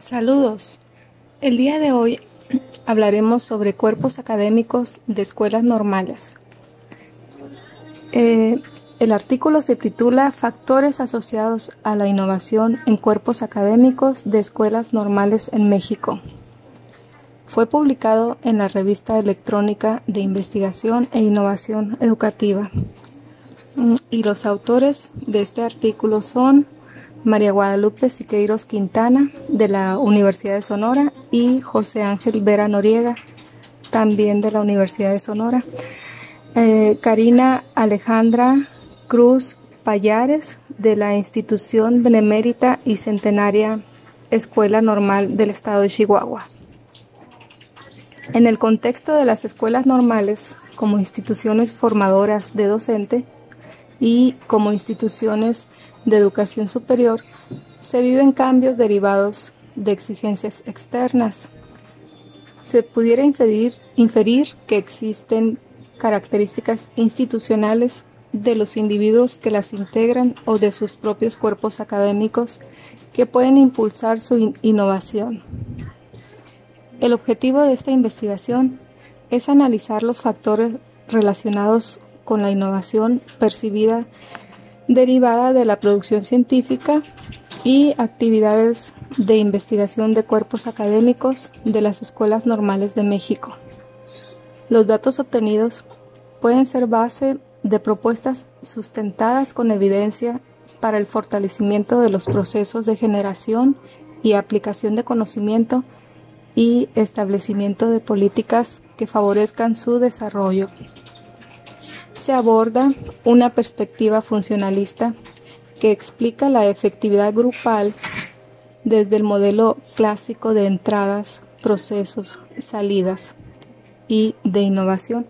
Saludos. El día de hoy hablaremos sobre cuerpos académicos de escuelas normales. Eh, el artículo se titula Factores asociados a la innovación en cuerpos académicos de escuelas normales en México. Fue publicado en la revista electrónica de investigación e innovación educativa. Mm, y los autores de este artículo son María Guadalupe Siqueiros Quintana de la Universidad de Sonora y José Ángel Vera Noriega también de la Universidad de Sonora. Eh, Karina Alejandra Cruz Payares de la Institución Benemérita y Centenaria Escuela Normal del Estado de Chihuahua. En el contexto de las escuelas normales como instituciones formadoras de docente y como instituciones de educación superior, se viven cambios derivados de exigencias externas. Se pudiera inferir, que existen características institucionales de los individuos que las integran o de sus propios cuerpos académicos que pueden impulsar su innovación. El objetivo de esta investigación es analizar los factores relacionados con la innovación percibida derivada de la producción científica y actividades de investigación de cuerpos académicos de las escuelas normales de México. Los datos obtenidos pueden ser base de propuestas sustentadas con evidencia para el fortalecimiento de los procesos de generación y aplicación de conocimiento y establecimiento de políticas que favorezcan su desarrollo se aborda una perspectiva funcionalista que explica la efectividad grupal desde el modelo clásico de entradas, procesos, salidas y de innovación.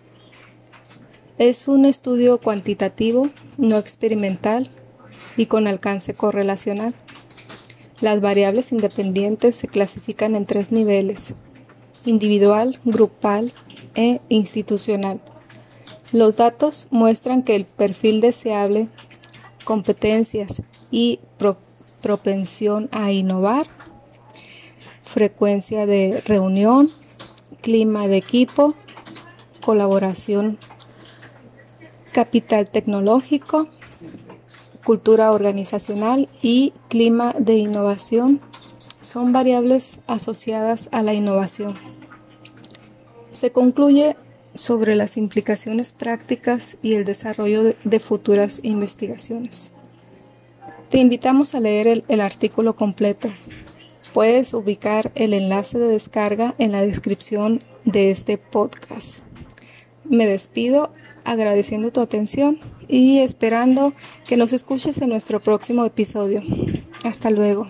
Es un estudio cuantitativo, no experimental y con alcance correlacional. Las variables independientes se clasifican en tres niveles, individual, grupal e institucional. Los datos muestran que el perfil deseable, competencias y propensión a innovar, frecuencia de reunión, clima de equipo, colaboración, capital tecnológico, cultura organizacional y clima de innovación son variables asociadas a la innovación. Se concluye sobre las implicaciones prácticas y el desarrollo de, futuras investigaciones. Te invitamos a leer el, artículo completo. Puedes ubicar el enlace de descarga en la descripción de este podcast. Me despido agradeciendo tu atención y esperando que nos escuches en nuestro próximo episodio. Hasta luego.